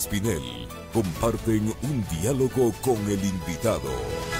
Espinel comparten un diálogo con el invitado.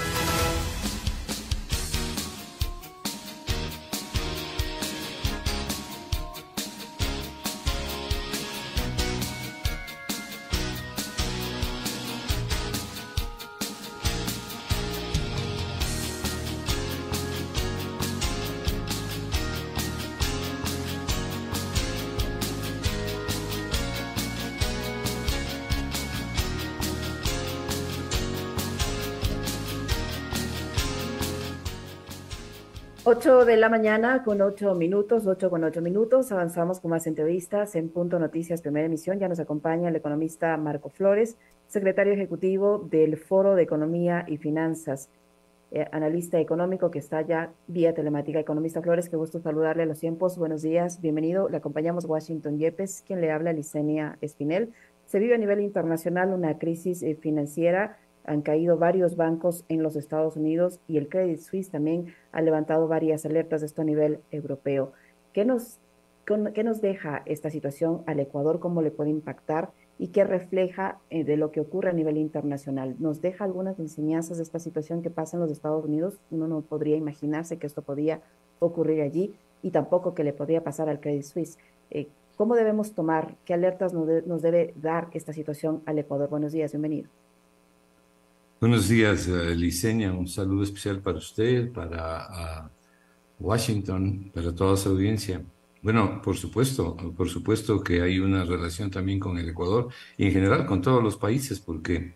8 de la mañana con 8 minutos, 8 con 8 minutos. Avanzamos con más entrevistas en Punto Noticias, primera emisión. Ya nos acompaña el economista Marco Flores, secretario ejecutivo del Foro de Economía y Finanzas, eh, analista económico que está ya vía telemática. Economista Flores, qué gusto saludarle a los tiempos. Buenos días, bienvenido. Le acompañamos Washington Yepes, quien le habla, Licenia Espinel. Se vive a nivel internacional una crisis eh, financiera han caído varios bancos en los Estados Unidos y el Credit Suisse también ha levantado varias alertas de esto a nivel europeo. ¿Qué nos, qué nos deja esta situación al Ecuador? ¿Cómo le puede impactar? ¿Y qué refleja eh, de lo que ocurre a nivel internacional? ¿Nos deja algunas enseñanzas de esta situación que pasa en los Estados Unidos? Uno no podría imaginarse que esto podía ocurrir allí y tampoco que le podría pasar al Credit Suisse. Eh, ¿Cómo debemos tomar? ¿Qué alertas nos debe dar esta situación al Ecuador? Buenos días, bienvenido. Buenos días, eh, Liceña. Un saludo especial para usted, para Washington, para toda su audiencia. Bueno, por supuesto, por supuesto que hay una relación también con el Ecuador y en general con todos los países, porque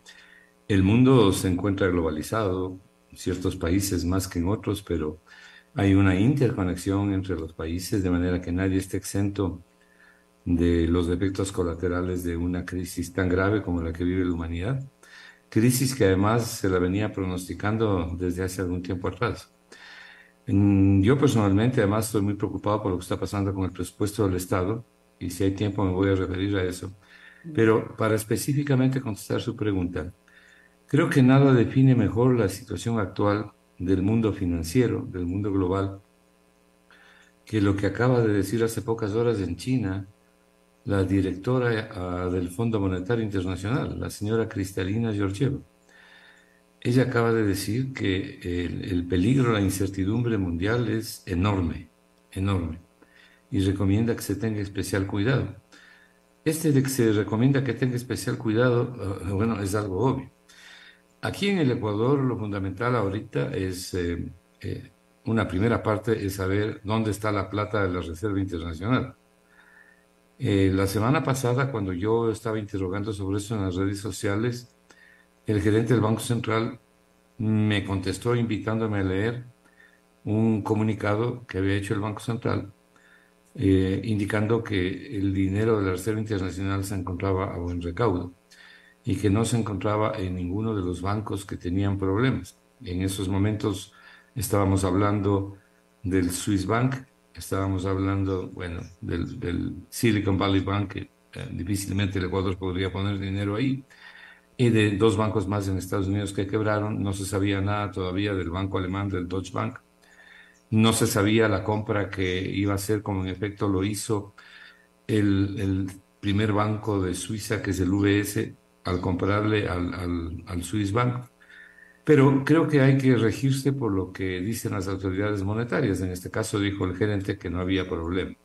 el mundo se encuentra globalizado, ciertos países más que en otros, pero hay una interconexión entre los países de manera que nadie esté exento de los efectos colaterales de una crisis tan grave como la que vive la humanidad crisis que además se la venía pronosticando desde hace algún tiempo atrás. Yo personalmente además estoy muy preocupado por lo que está pasando con el presupuesto del Estado y si hay tiempo me voy a referir a eso. Pero para específicamente contestar su pregunta, creo que nada define mejor la situación actual del mundo financiero, del mundo global, que lo que acaba de decir hace pocas horas en China la directora ah, del Fondo Monetario Internacional, la señora Cristalina Georgieva. Ella acaba de decir que el, peligro, la incertidumbre mundial es enorme, enorme, y recomienda que se tenga especial cuidado. Este de que se recomienda que tenga especial cuidado, ah, bueno, es algo obvio. Aquí en el Ecuador lo fundamental ahorita es, eh, eh, una primera parte es saber dónde está la plata de la Reserva Internacional eh, la semana pasada, cuando yo estaba interrogando sobre eso en las redes sociales, el gerente del Banco Central me contestó invitándome a leer un comunicado que había hecho el Banco Central, eh, indicando que el dinero de la Reserva Internacional se encontraba a buen recaudo y que no se encontraba en ninguno de los bancos que tenían problemas. En esos momentos estábamos hablando del Swiss Bank, estábamos hablando, bueno, del, Silicon Valley Bank, que eh, difícilmente el Ecuador podría poner dinero ahí, y de dos bancos más en Estados Unidos que quebraron, no se sabía nada todavía del banco alemán, del Deutsche Bank, no se sabía la compra que iba a hacer, como en efecto lo hizo el, primer banco de Suiza, que es el UBS, al comprarle al, al Swiss Bank. Pero creo que hay que regirse por lo que dicen las autoridades monetarias. En este caso dijo el gerente que no había problema.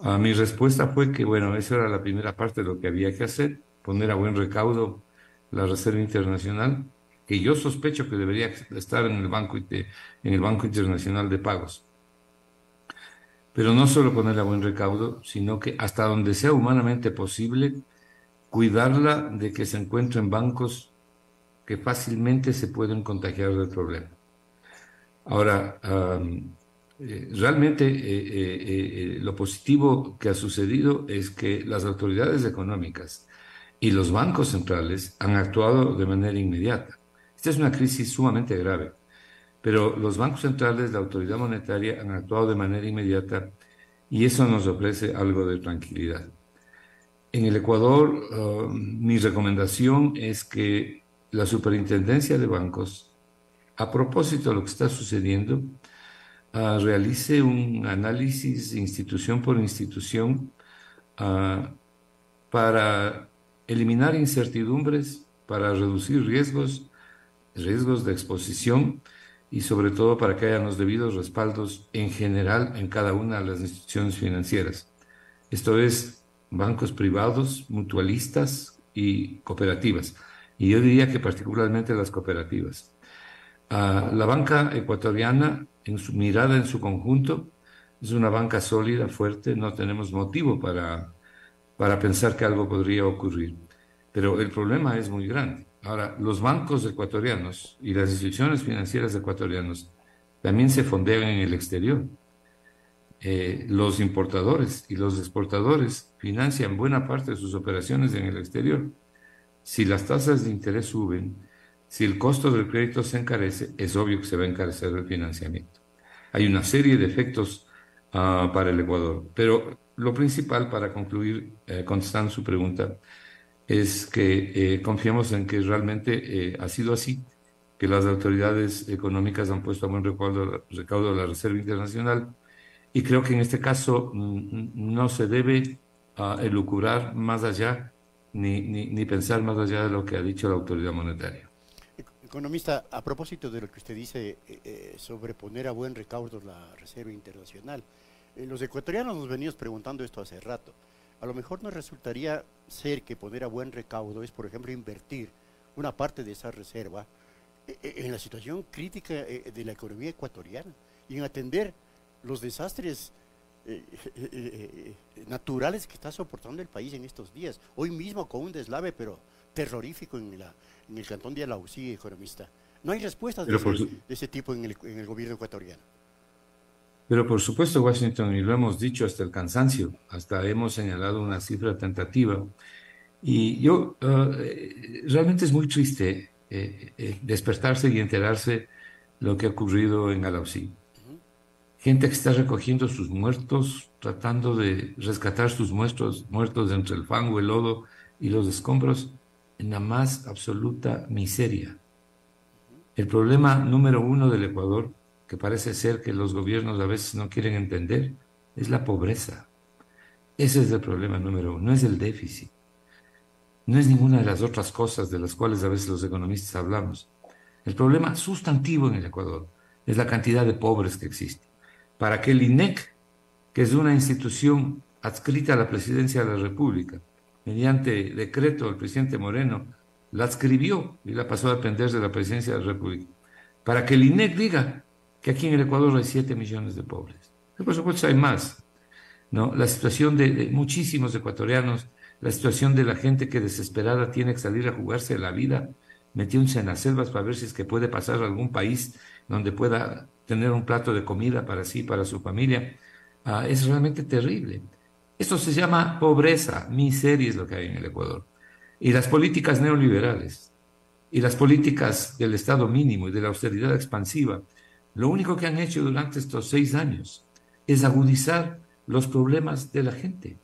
A mi respuesta fue que, bueno, esa era la primera parte de lo que había que hacer, poner a buen recaudo la Reserva Internacional, que yo sospecho que debería estar en el Banco, en el banco Internacional de Pagos. Pero no solo ponerla a buen recaudo, sino que hasta donde sea humanamente posible, cuidarla de que se encuentre en bancos que fácilmente se pueden contagiar del problema. Ahora, eh, realmente eh, eh, lo positivo que ha sucedido es que las autoridades económicas y los bancos centrales han actuado de manera inmediata. Esta es una crisis sumamente grave, pero los bancos centrales, la autoridad monetaria han actuado de manera inmediata y eso nos ofrece algo de tranquilidad. En el Ecuador, mi recomendación es que la superintendencia de bancos, a propósito de lo que está sucediendo, ah, realice un análisis institución por institución ah, para eliminar incertidumbres para reducir riesgos, riesgos de exposición y sobre todo para que haya los debidos respaldos en general en cada una de las instituciones financieras. Esto es bancos privados, mutualistas y cooperativas. Y yo diría que particularmente las cooperativas. Ah, la banca ecuatoriana, en su mirada en su conjunto, es una banca sólida, fuerte, no tenemos motivo para, para pensar que algo podría ocurrir. Pero el problema es muy grande. Ahora, los bancos ecuatorianos y las instituciones financieras ecuatorianas también se fondean en el exterior. Eh, los importadores y los exportadores financian buena parte de sus operaciones en el exterior. Si las tasas de interés suben, si el costo del crédito se encarece, es obvio que se va a encarecer el financiamiento. Hay una serie de efectos ah, para el Ecuador, pero lo principal para concluir eh, contestando su pregunta es que eh, confiamos en que realmente eh, ha sido así, que las autoridades económicas han puesto a buen recaudo, recaudo la Reserva Internacional y creo que en este caso mm, no se debe uh, elucubrar más allá ni, ni, ni, pensar más allá de lo que ha dicho la autoridad monetaria. Economista, a propósito de lo que usted dice eh, eh sobre poner a buen recaudo la Reserva Internacional, eh, los ecuatorianos nos venimos preguntando esto hace rato. A lo mejor nos resultaría ser que poner a buen recaudo es, por ejemplo, invertir una parte de esa reserva en la situación crítica de la economía ecuatoriana y en atender los desastres eh, eh, eh, naturales que está soportando el país en estos días. Hoy mismo con un deslave, pero terrorífico en, la, en el cantón de Alausí, economista. No hay respuestas de, ese, de ese, tipo en el, en el, gobierno ecuatoriano. Pero por supuesto, Washington, y lo hemos dicho hasta el cansancio, hasta hemos señalado una cifra tentativa. Y yo, uh, realmente es muy triste eh, despertarse y enterarse lo que ha ocurrido en Alausí gente que está recogiendo sus muertos, tratando de rescatar sus muertos, muertos entre el fango, el lodo y los escombros, en la más absoluta miseria. El problema número uno del Ecuador, que parece ser que los gobiernos a veces no quieren entender, es la pobreza. Ese es el problema número uno, no es el déficit. No es ninguna de las otras cosas de las cuales a veces los economistas hablamos. El problema sustantivo en el Ecuador es la cantidad de pobres que existe para que el INEC, que es una institución adscrita a la presidencia de la República, mediante decreto del presidente Moreno, la adscribió y la pasó a depender de la presidencia de la República, para que el INEC diga que aquí en el Ecuador hay 7 millones de pobres. Y por supuesto hay más. ¿no? La situación de, muchísimos ecuatorianos, la situación de la gente que desesperada tiene que salir a jugarse la vida, metiéndose en las selvas para ver si es que puede pasar a algún país donde pueda tener un plato de comida para sí, para su familia, uh, es realmente terrible. Esto se llama pobreza, miseria es lo que hay en el Ecuador. Y las políticas neoliberales y las políticas del Estado mínimo y de la austeridad expansiva, lo único que han hecho durante estos seis años es agudizar los problemas de la gente.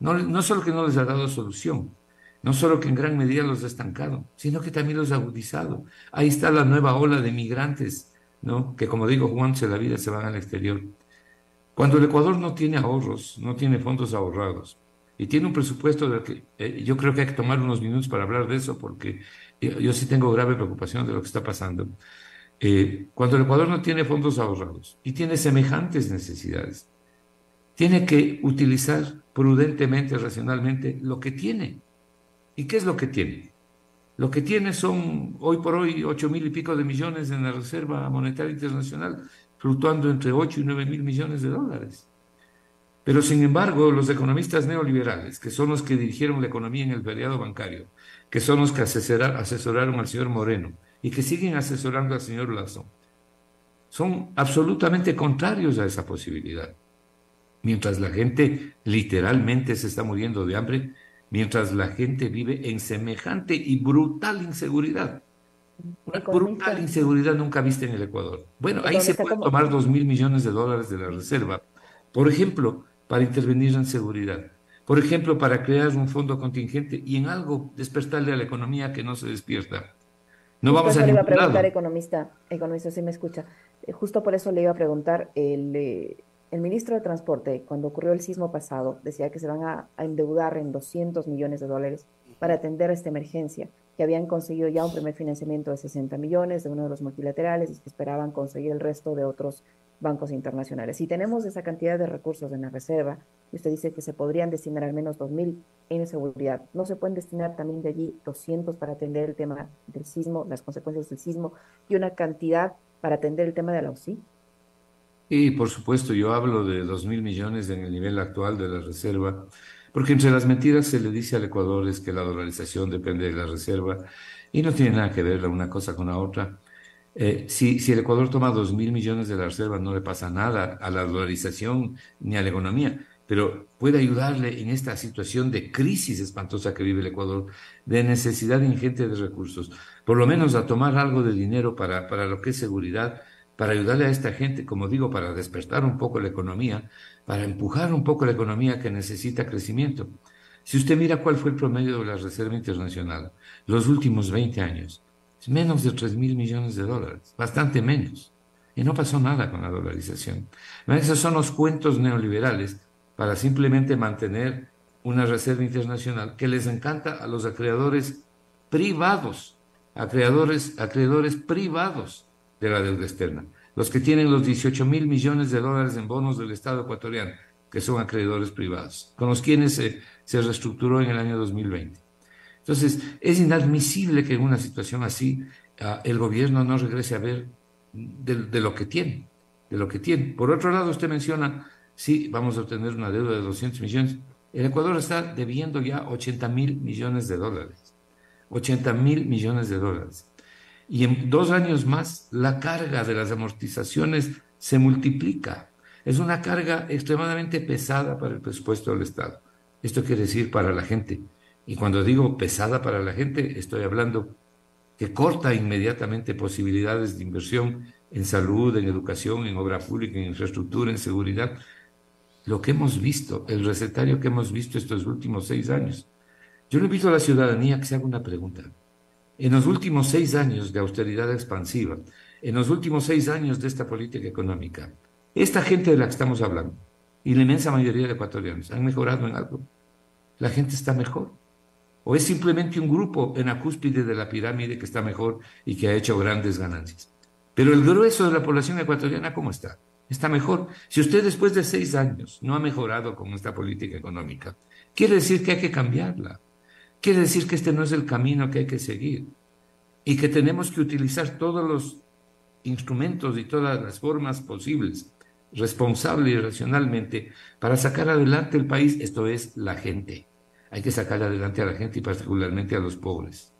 No, no solo que no les ha dado solución, no solo que en gran medida los ha estancado, sino que también los ha agudizado. Ahí está la nueva ola de migrantes ¿no? que como digo, jugándose la vida se van al exterior. Cuando el Ecuador no tiene ahorros, no tiene fondos ahorrados, y tiene un presupuesto de que eh, yo creo que hay que tomar unos minutos para hablar de eso, porque yo, yo sí tengo grave preocupación de lo que está pasando. Eh, cuando el Ecuador no tiene fondos ahorrados y tiene semejantes necesidades, tiene que utilizar prudentemente, racionalmente, lo que tiene. ¿Y qué es lo que tiene? Lo que tiene son hoy por hoy ocho mil y pico de millones en la Reserva Monetaria Internacional, fluctuando entre 8 y 9 mil millones de dólares. Pero sin embargo, los economistas neoliberales, que son los que dirigieron la economía en el periodo bancario, que son los que asesoraron al señor Moreno y que siguen asesorando al señor Lazo, son absolutamente contrarios a esa posibilidad. Mientras la gente literalmente se está muriendo de hambre, mientras la gente vive en semejante y brutal inseguridad. Una brutal inseguridad nunca vista en el Ecuador. Bueno, ahí se pueden tomar dos mil millones de dólares de la reserva, por ejemplo, para intervenir en seguridad. Por ejemplo, para crear un fondo contingente y en algo despertarle a la economía que no se despierta. No vamos a le iba a preguntar, economista, economista, si me escucha. Eh, justo por eso le iba a preguntar, el, eh, el ministro de Transporte, cuando ocurrió el sismo pasado, decía que se van a, a endeudar en 200 millones de dólares para atender esta emergencia, que habían conseguido ya un primer financiamiento de 60 millones de uno de los multilaterales y que esperaban conseguir el resto de otros bancos internacionales. Si tenemos esa cantidad de recursos en la reserva, y usted dice que se podrían destinar al menos 2.000 en seguridad, ¿no se pueden destinar también de allí 200 para atender el tema del sismo, las consecuencias del sismo, y una cantidad para atender el tema de la OSI? Y por supuesto, yo hablo de 2.000 millones en el nivel actual de la reserva, porque entre las mentiras se le dice al Ecuador es que la dolarización depende de la reserva y no tiene nada que ver la una cosa con la otra. Eh, si, si, el Ecuador toma dos mil millones de la reserva, no le pasa nada a la dolarización ni a la economía, pero puede ayudarle en esta situación de crisis espantosa que vive el Ecuador, de necesidad ingente de recursos, por lo menos a tomar algo de dinero para, para lo que es seguridad, para ayudarle a esta gente, como digo, para despertar un poco la economía, para empujar un poco la economía que necesita crecimiento. Si usted mira cuál fue el promedio de la Reserva Internacional los últimos 20 años, es menos de 3 mil millones de dólares, bastante menos. Y no pasó nada con la dolarización. Esos son los cuentos neoliberales para simplemente mantener una reserva internacional que les encanta a los acreedores privados, acreedores, acreedores privados de la deuda externa, los que tienen los 18 mil millones de dólares en bonos del Estado ecuatoriano, que son acreedores privados, con los quienes se, reestructuró en el año 2020. Entonces, es inadmisible que en una situación así uh, el gobierno no regrese a ver de, de, lo que tiene, de lo que tiene. Por otro lado, usted menciona, sí, vamos a obtener una deuda de 200 millones. El Ecuador está debiendo ya 80 mil millones de dólares. 80 mil millones de dólares. Y en dos años más, la carga de las amortizaciones se multiplica. Es una carga extremadamente pesada para el presupuesto del Estado. Esto quiere decir para la gente y cuando digo pesada para la gente, estoy hablando que corta inmediatamente posibilidades de inversión en salud, en educación, en obra pública, en infraestructura, en seguridad. Lo que hemos visto, el recetario que hemos visto estos últimos seis años. Yo le invito a la ciudadanía que se haga una pregunta. En los últimos seis años de austeridad expansiva, en los últimos seis años de esta política económica, esta gente de la que estamos hablando, y la inmensa mayoría de ecuatorianos, ¿han mejorado en algo? La gente está mejor o es simplemente un grupo en la cúspide de la pirámide que está mejor y que ha hecho grandes ganancias. Pero el grueso de la población ecuatoriana, ¿cómo está? Está mejor. Si usted después de seis años no ha mejorado con esta política económica, quiere decir que hay que cambiarla. Quiere decir que este no es el camino que hay que seguir y que tenemos que utilizar todos los instrumentos y todas las formas posibles, responsable y racionalmente, para sacar adelante el país, esto es la gente hay que sacar adelante a la gente y particularmente a los pobres.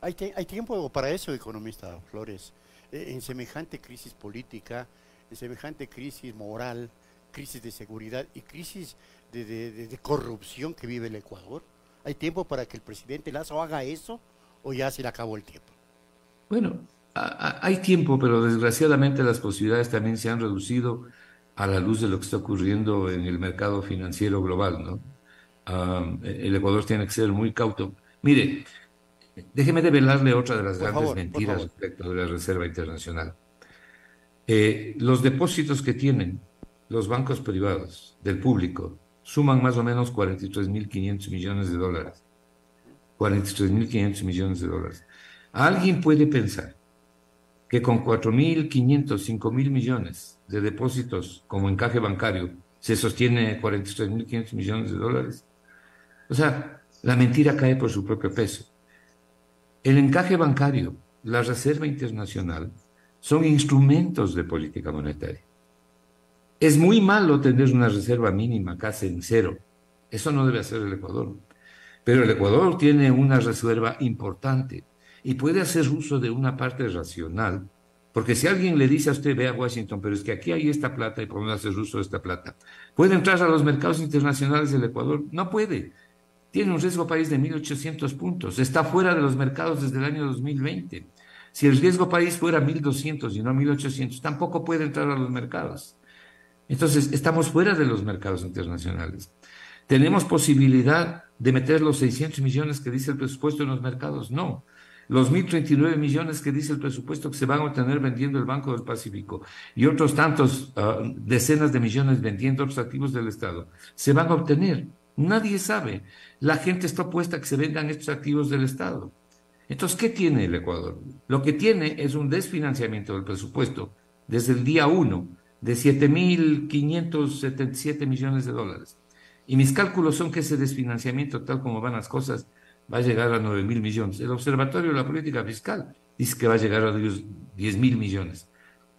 Hay, tiempo para eso, economista Flores. Eh, en semejante crisis política, en semejante crisis moral, crisis de seguridad y crisis de, corrupción que vive el Ecuador, ¿hay tiempo para que el presidente Lazo haga eso o ya se le acabó el tiempo? Bueno, hay tiempo, pero desgraciadamente las posibilidades también se han reducido a la luz de lo que está ocurriendo en el mercado financiero global, ¿no? el Ecuador tiene que ser muy cauto. Mire, déjeme develarle otra de las grandes mentiras respecto de la Reserva Internacional. Eh, los depósitos que tienen los bancos privados del público suman más o menos 43.500 millones de dólares. 43.500 millones de dólares. ¿Alguien puede pensar que con 4.500, 5.000 millones de depósitos como encaje bancario se sostiene 43.500 millones de dólares? O sea, la mentira cae por su propio peso. El encaje bancario, la Reserva Internacional, son instrumentos de política monetaria. Es muy malo tener una reserva mínima casi en cero. Eso no debe hacer el Ecuador. Pero el Ecuador tiene una reserva importante y puede hacer uso de una parte racional. Porque si alguien le dice a usted, ve a Washington, pero es que aquí hay esta plata y podemos hacer uso de esta plata, ¿puede entrar a los mercados internacionales del Ecuador? No puede tiene un riesgo país de 1.800 puntos, está fuera de los mercados desde el año 2020. Si el riesgo país fuera 1.200 y no 1.800, tampoco puede entrar a los mercados. Entonces, estamos fuera de los mercados internacionales. ¿Tenemos posibilidad de meter los 600 millones que dice el presupuesto en los mercados? No. Los 1.039 millones que dice el presupuesto que se van a obtener vendiendo el Banco del Pacífico y otros tantos uh, decenas de millones vendiendo otros activos del Estado, se van a obtener. Nadie sabe. La gente está opuesta a que se vendan estos activos del Estado. Entonces, ¿qué tiene el Ecuador? Lo que tiene es un desfinanciamiento del presupuesto desde el día 1 de 7.577 millones de dólares. Y mis cálculos son que ese desfinanciamiento, tal como van las cosas, va a llegar a 9.000 millones. El Observatorio de la Política Fiscal dice que va a llegar a 10 mil millones.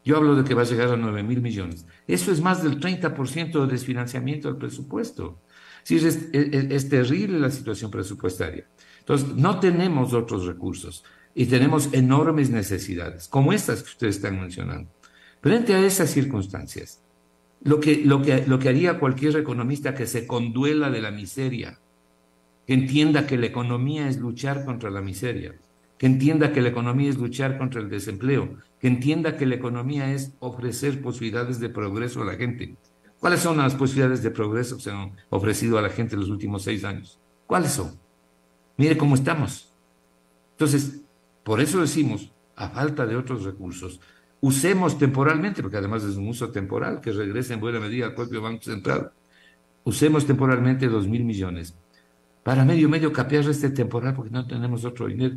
Yo hablo de que va a llegar a 9 mil millones. Eso es más del 30% de desfinanciamiento del presupuesto. Es, terrible la situación presupuestaria. Entonces, no tenemos otros recursos y tenemos enormes necesidades, como estas que ustedes están mencionando. Frente a esas circunstancias, lo que, lo que, lo que haría cualquier economista que se conduela de la miseria, que entienda que la economía es luchar contra la miseria, que entienda que la economía es luchar contra el desempleo, que entienda que la economía es ofrecer posibilidades de progreso a la gente. ¿Cuáles son las posibilidades de progreso que se han ofrecido a la gente en los últimos seis años? ¿Cuáles son? Mire cómo estamos. Entonces, por eso decimos, a falta de otros recursos, usemos temporalmente, porque además es un uso temporal que regrese en buena medida al propio Banco Central, usemos temporalmente dos mil millones para medio medio capear este temporal porque no tenemos otro dinero.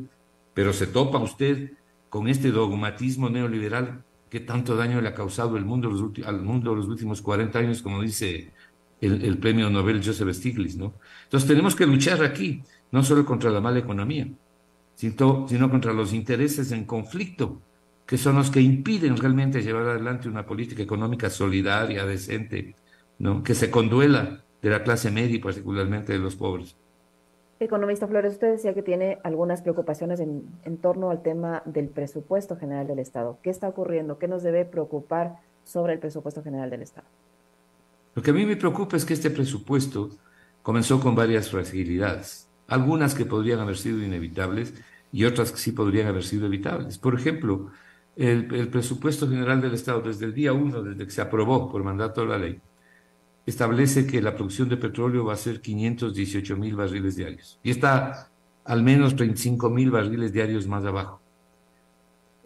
Pero se topa usted con este dogmatismo neoliberal que tanto daño le ha causado el mundo al mundo los últimos 40 años, como dice el, premio Nobel Joseph Stiglitz, ¿no? Entonces tenemos que luchar aquí, no solo contra la mala economía, sino, sino contra los intereses en conflicto, que son los que impiden realmente llevar adelante una política económica solidaria, decente, ¿no? que se conduela de la clase media y particularmente de los pobres. Economista Flores, usted decía que tiene algunas preocupaciones en, en, torno al tema del presupuesto general del Estado. ¿Qué está ocurriendo? ¿Qué nos debe preocupar sobre el presupuesto general del Estado? Lo que a mí me preocupa es que este presupuesto comenzó con varias fragilidades, algunas que podrían haber sido inevitables y otras que sí podrían haber sido evitables. Por ejemplo, el, presupuesto general del Estado desde el día 1, desde que se aprobó por mandato de la ley, establece que la producción de petróleo va a ser 518 mil barriles diarios y está al menos 35 mil barriles diarios más abajo.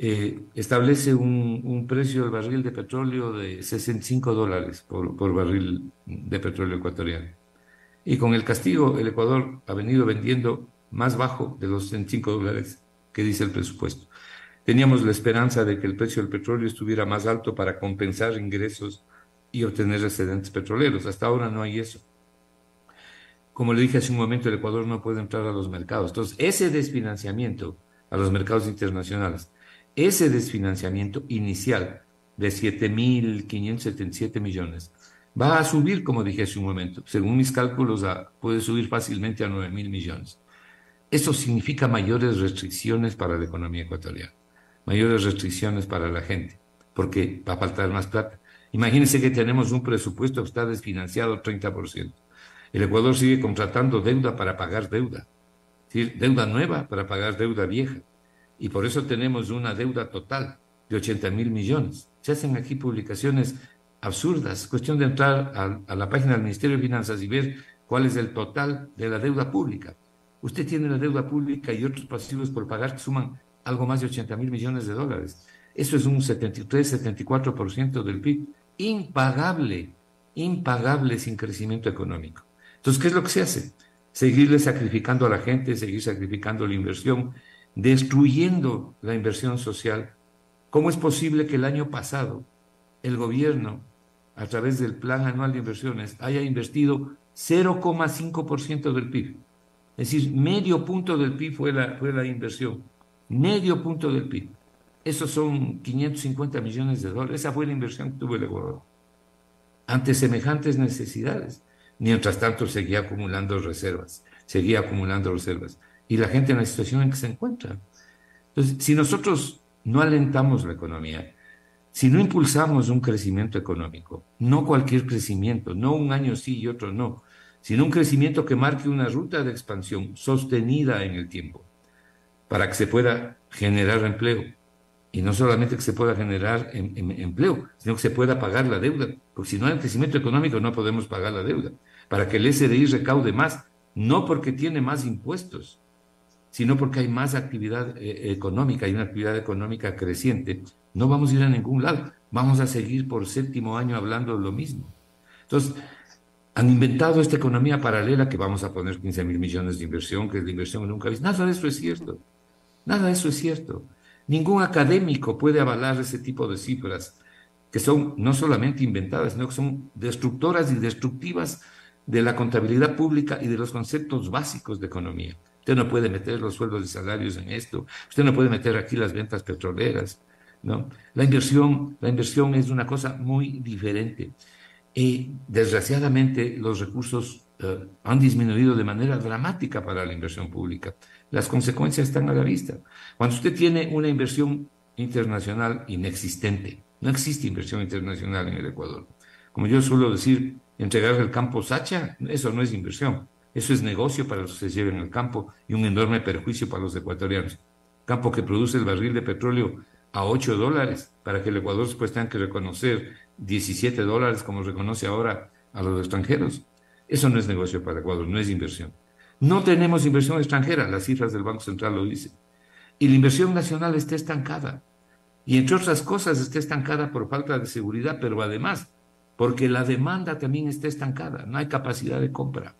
Eh, establece un, precio del barril de petróleo de 65 dólares por, por barril de petróleo ecuatoriano. Y con el castigo, el Ecuador ha venido vendiendo más bajo de los 65 dólares que dice el presupuesto. Teníamos la esperanza de que el precio del petróleo estuviera más alto para compensar ingresos y obtener excedentes petroleros. Hasta ahora no hay eso. Como le dije hace un momento, el Ecuador no puede entrar a los mercados. Entonces, ese desfinanciamiento a los mercados internacionales, ese desfinanciamiento inicial de 7.577 millones, va a subir, como dije hace un momento. Según mis cálculos, puede subir fácilmente a 9.000 millones. Eso significa mayores restricciones para la economía ecuatoriana, mayores restricciones para la gente, porque va a faltar más plata. Imagínense que tenemos un presupuesto que está desfinanciado 30%. El Ecuador sigue contratando deuda para pagar deuda, deuda nueva para pagar deuda vieja. Y por eso tenemos una deuda total de 80 mil millones. Se hacen aquí publicaciones absurdas. Es cuestión de entrar a, a, la página del Ministerio de Finanzas y ver cuál es el total de la deuda pública. Usted tiene la deuda pública y otros pasivos por pagar que suman algo más de 80 mil millones de dólares. Eso es un 73-74% del PIB. Impagable, impagable sin crecimiento económico. Entonces, ¿qué es lo que se hace? Seguirle sacrificando a la gente, seguir sacrificando la inversión, destruyendo la inversión social. ¿Cómo es posible que el año pasado el gobierno, a través del Plan Anual de Inversiones, haya invertido 0,5% del PIB? Es decir, medio punto del PIB fue la, fue la inversión. Medio punto del PIB. Esos son 550 millones de dólares. Esa fue la inversión que tuvo el Ecuador. Ante semejantes necesidades. Mientras tanto, seguía acumulando reservas. Seguía acumulando reservas. Y la gente en la situación en que se encuentra. Entonces, si nosotros no alentamos la economía, si no impulsamos un crecimiento económico, no cualquier crecimiento, no un año sí y otro no, sino un crecimiento que marque una ruta de expansión sostenida en el tiempo, para que se pueda generar empleo, y no solamente que se pueda generar empleo, sino que se pueda pagar la deuda, porque si no hay crecimiento económico no podemos pagar la deuda. Para que el SDI recaude más, no porque tiene más impuestos, sino porque hay más actividad eh, económica, hay una actividad económica creciente, no vamos a ir a ningún lado, vamos a seguir por séptimo año hablando lo mismo. Entonces, Han inventado esta economía paralela que vamos a poner 15 mil millones de inversión, que es la inversión que nunca visto. Nada de eso es cierto. Nada de eso es cierto. Ningún académico puede avalar ese tipo de cifras que son no solamente inventadas, sino que son destructoras y destructivas de la contabilidad pública y de los conceptos básicos de economía. Usted no puede meter los sueldos y salarios en esto, usted no puede meter aquí las ventas petroleras, ¿no? La inversión, la inversión es una cosa muy diferente. Y desgraciadamente los recursos eh, han disminuido de manera dramática para la inversión pública. Las consecuencias están a la vista. Cuando usted tiene una inversión internacional inexistente, no existe inversión internacional en el Ecuador. Como yo suelo decir, entregar el campo Sacha, eso no es inversión, eso es negocio para los que se lleven el campo y un enorme perjuicio para los ecuatorianos. Campo que produce el barril de petróleo a 8 dólares, para que el Ecuador después tenga que reconocer 17 dólares como reconoce ahora a los extranjeros. Eso no es negocio para Ecuador, no es inversión. No tenemos inversión extranjera, las cifras del Banco Central lo dicen. Y la inversión nacional está estancada. Y entre otras cosas está estancada por falta de seguridad, pero además porque la demanda también está estancada, no hay capacidad de compra.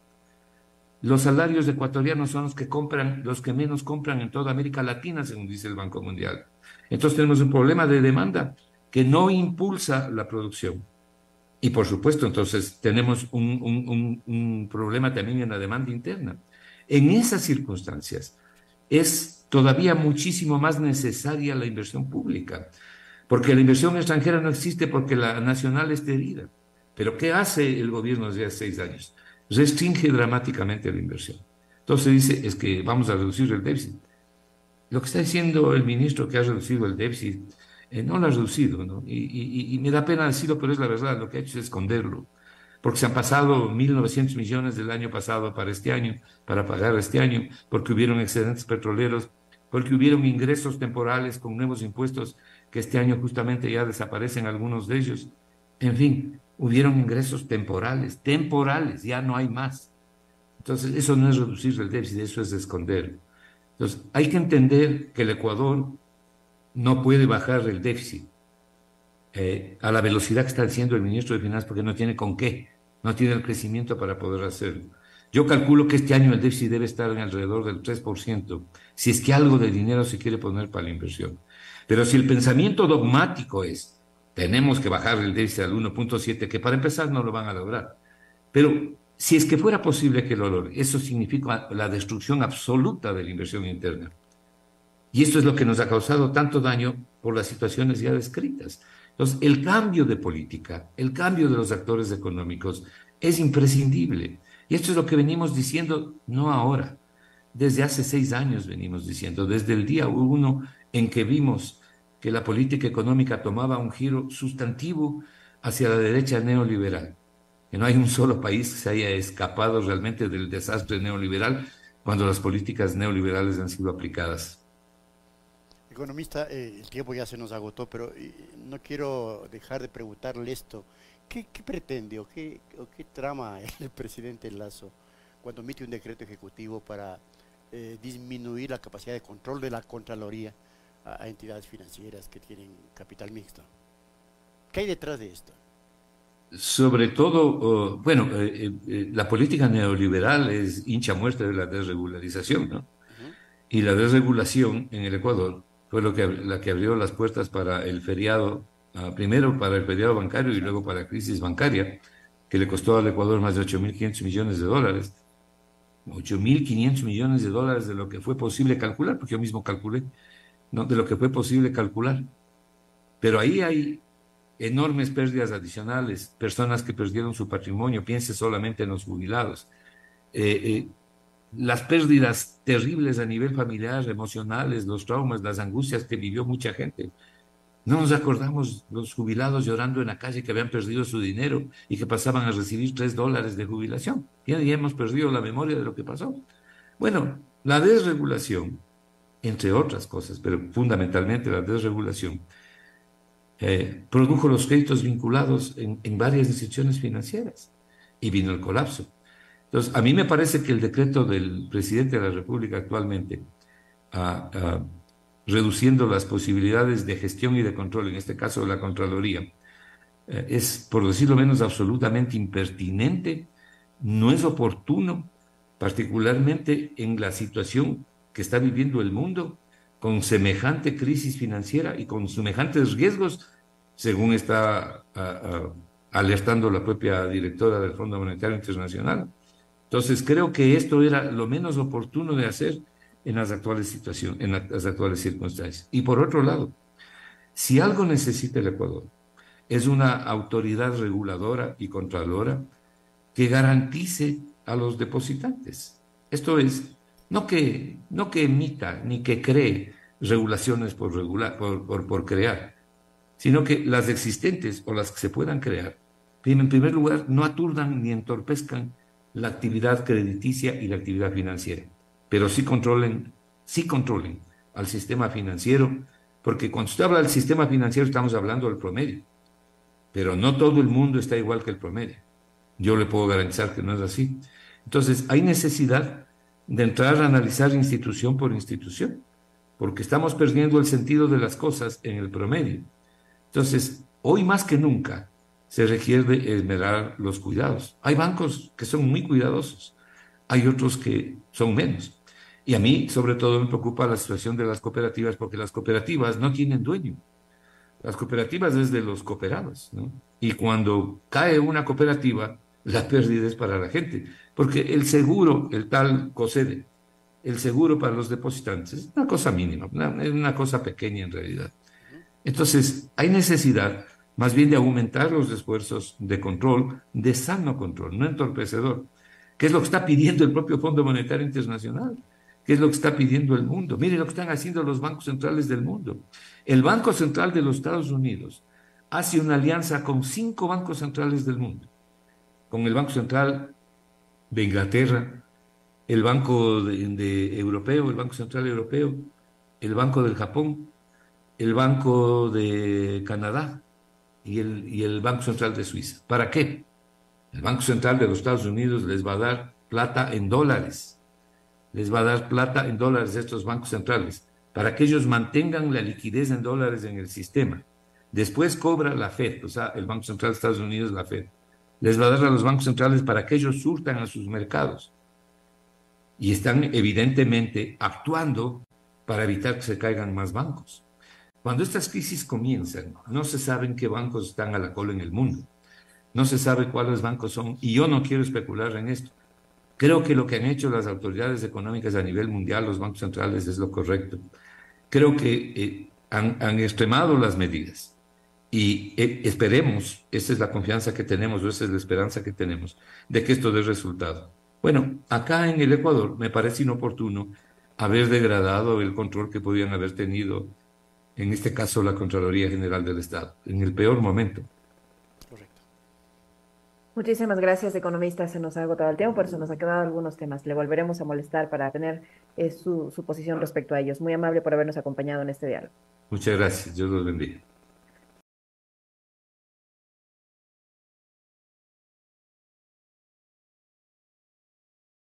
Los salarios ecuatorianos son los que compran, los que menos compran en toda América Latina, según dice el Banco Mundial. Entonces tenemos un problema de demanda que no impulsa la producción. Y por supuesto, entonces tenemos un, un problema también en la demanda interna. En esas circunstancias es todavía muchísimo más necesaria la inversión pública, porque la inversión extranjera no existe porque la nacional esté herida. Pero ¿qué hace el gobierno desde hace seis años? Restringe dramáticamente la inversión. Entonces dice, es que vamos a reducir el déficit. Lo que está diciendo el ministro que ha reducido el déficit, eh, no lo ha reducido, ¿no? Y, y, me da pena decirlo, pero es la verdad, lo que ha hecho es esconderlo porque se han pasado 1.900 millones del año pasado para este año, para pagar este año, porque hubieron excedentes petroleros porque hubieron ingresos temporales con nuevos impuestos que este año justamente ya desaparecen algunos de ellos. En fin, hubieron ingresos temporales, temporales, ya no hay más. Entonces, eso no es reducir el déficit, eso es esconder. Entonces, hay que entender que el Ecuador no puede bajar el déficit eh, a la velocidad que está diciendo el ministro de Finanzas porque no tiene con qué, no tiene el crecimiento para poder hacerlo. Yo calculo que este año el déficit debe estar en alrededor del 3%, si es que algo de dinero se quiere poner para la inversión. Pero si el pensamiento dogmático es, tenemos que bajar el déficit al 1.7, que para empezar no lo van a lograr. Pero si es que fuera posible que lo logre, eso significa la destrucción absoluta de la inversión interna. Y esto es lo que nos ha causado tanto daño por las situaciones ya descritas. Entonces, el cambio de política, el cambio de los actores económicos es imprescindible. Y esto es lo que venimos diciendo, no ahora, desde hace seis años venimos diciendo, desde el día uno en que vimos que la política económica tomaba un giro sustantivo hacia la derecha neoliberal, que no hay un solo país que se haya escapado realmente del desastre neoliberal cuando las políticas neoliberales han sido aplicadas. Economista, eh, el tiempo ya se nos agotó, pero eh, no quiero dejar de preguntarle esto. ¿Qué, pretende o qué, trama el presidente Lazo cuando emite un decreto ejecutivo para eh, disminuir la capacidad de control de la Contraloría a, entidades financieras que tienen capital mixto? ¿Qué hay detrás de esto? Sobre todo, oh, bueno, eh, la política neoliberal es hincha muestra de la desregularización, ¿no? Y la desregulación en el Ecuador fue lo que, la que abrió las puertas para el feriado Ah, primero para el periodo bancario y luego para la crisis bancaria, que le costó al Ecuador más de 8.500 millones de dólares. 8.500 millones de dólares de lo que fue posible calcular, porque yo mismo calculé, ¿no? de lo que fue posible calcular. Pero ahí hay enormes pérdidas adicionales, personas que perdieron su patrimonio, piense solamente en los jubilados. Eh, eh, las pérdidas terribles a nivel familiar, emocionales, los traumas, las angustias que vivió mucha gente. No nos acordamos los jubilados llorando en la calle que habían perdido su dinero y que pasaban a recibir tres dólares de jubilación. Ya, hemos perdido la memoria de lo que pasó. Bueno, la desregulación, entre otras cosas, pero fundamentalmente la desregulación, eh, produjo los créditos vinculados en, varias instituciones financieras y vino el colapso. Entonces, a mí me parece que el decreto del presidente de la República actualmente reduciendo las posibilidades de gestión y de control, en este caso de la Contraloría, eh, es, por decirlo menos, absolutamente impertinente no es oportuno, particularmente en la situación que está viviendo el mundo, con semejante crisis financiera y con semejantes riesgos, según está alertando la propia directora del Fondo Monetario Internacional. Entonces, creo que esto era lo menos oportuno de hacer en las actuales situaciones, en las actuales circunstancias. Y por otro lado, si algo necesita el Ecuador, es una autoridad reguladora y controladora que garantice a los depositantes. Esto es, no que, no que emita ni que cree regulaciones por, regular, por, por crear, sino que las existentes o las que se puedan crear, en primer lugar, no aturdan ni entorpezcan la actividad crediticia y la actividad financiera, pero sí controlen, sí controlen al sistema financiero, porque cuando usted habla del sistema financiero estamos hablando del promedio, pero no todo el mundo está igual que el promedio. Yo le puedo garantizar que no es así. Entonces, hay necesidad de entrar a analizar institución por institución, porque estamos perdiendo el sentido de las cosas en el promedio. Entonces, hoy más que nunca se requiere esmerar los cuidados. Hay bancos que son muy cuidadosos, hay otros que son menos. Y a mí, sobre todo, me preocupa la situación de las cooperativas, porque las cooperativas no tienen dueño. Las cooperativas es de los cooperados. Y cuando cae una cooperativa, la pérdida es para la gente, porque el seguro, el tal COSEDE, el seguro para los depositantes, es una cosa mínima, es una cosa pequeña en realidad. Entonces, hay necesidad más bien de aumentar los esfuerzos de control, de sano control, no entorpecedor, que es lo que está pidiendo el propio Fondo Monetario Internacional, que es lo que está pidiendo el mundo. Mire lo que están haciendo los bancos centrales del mundo. El Banco Central de los Estados Unidos hace una alianza con cinco bancos centrales del mundo, con el Banco Central de Inglaterra, el Banco Europeo, el Banco Central Europeo, el Banco del Japón, el Banco de Canadá y el, y el Banco Central de Suiza. ¿Para qué? El Banco Central de los Estados Unidos les va a dar plata en dólares, les va a dar plata en dólares a estos bancos centrales para que ellos mantengan la liquidez en dólares en el sistema. Después cobra la Fed, o sea, el Banco Central de Estados Unidos, la Fed. Les va a dar a los bancos centrales para que ellos surtan a sus mercados. Y están evidentemente actuando para evitar que se caigan más bancos. Cuando estas crisis comienzan, no se sabe qué bancos están a la cola en el mundo. No se sabe cuáles bancos son. Y yo no quiero especular en esto. Creo que lo que han hecho las autoridades económicas a nivel mundial, los bancos centrales, es lo correcto. Creo que eh, han, extremado las medidas y eh, esperemos, esa es la confianza que tenemos, o esa es la esperanza que tenemos, de que esto dé resultado. Bueno, acá en el Ecuador me parece inoportuno haber degradado el control que podían haber tenido, en este caso la Contraloría General del Estado, en el peor momento. Muchísimas gracias, economista. Se nos ha agotado el tiempo, por eso nos ha quedado algunos temas. Le volveremos a molestar para tener eh, su, su posición respecto a ellos. Muy amable por habernos acompañado en este diálogo. Muchas gracias. Dios los bendiga.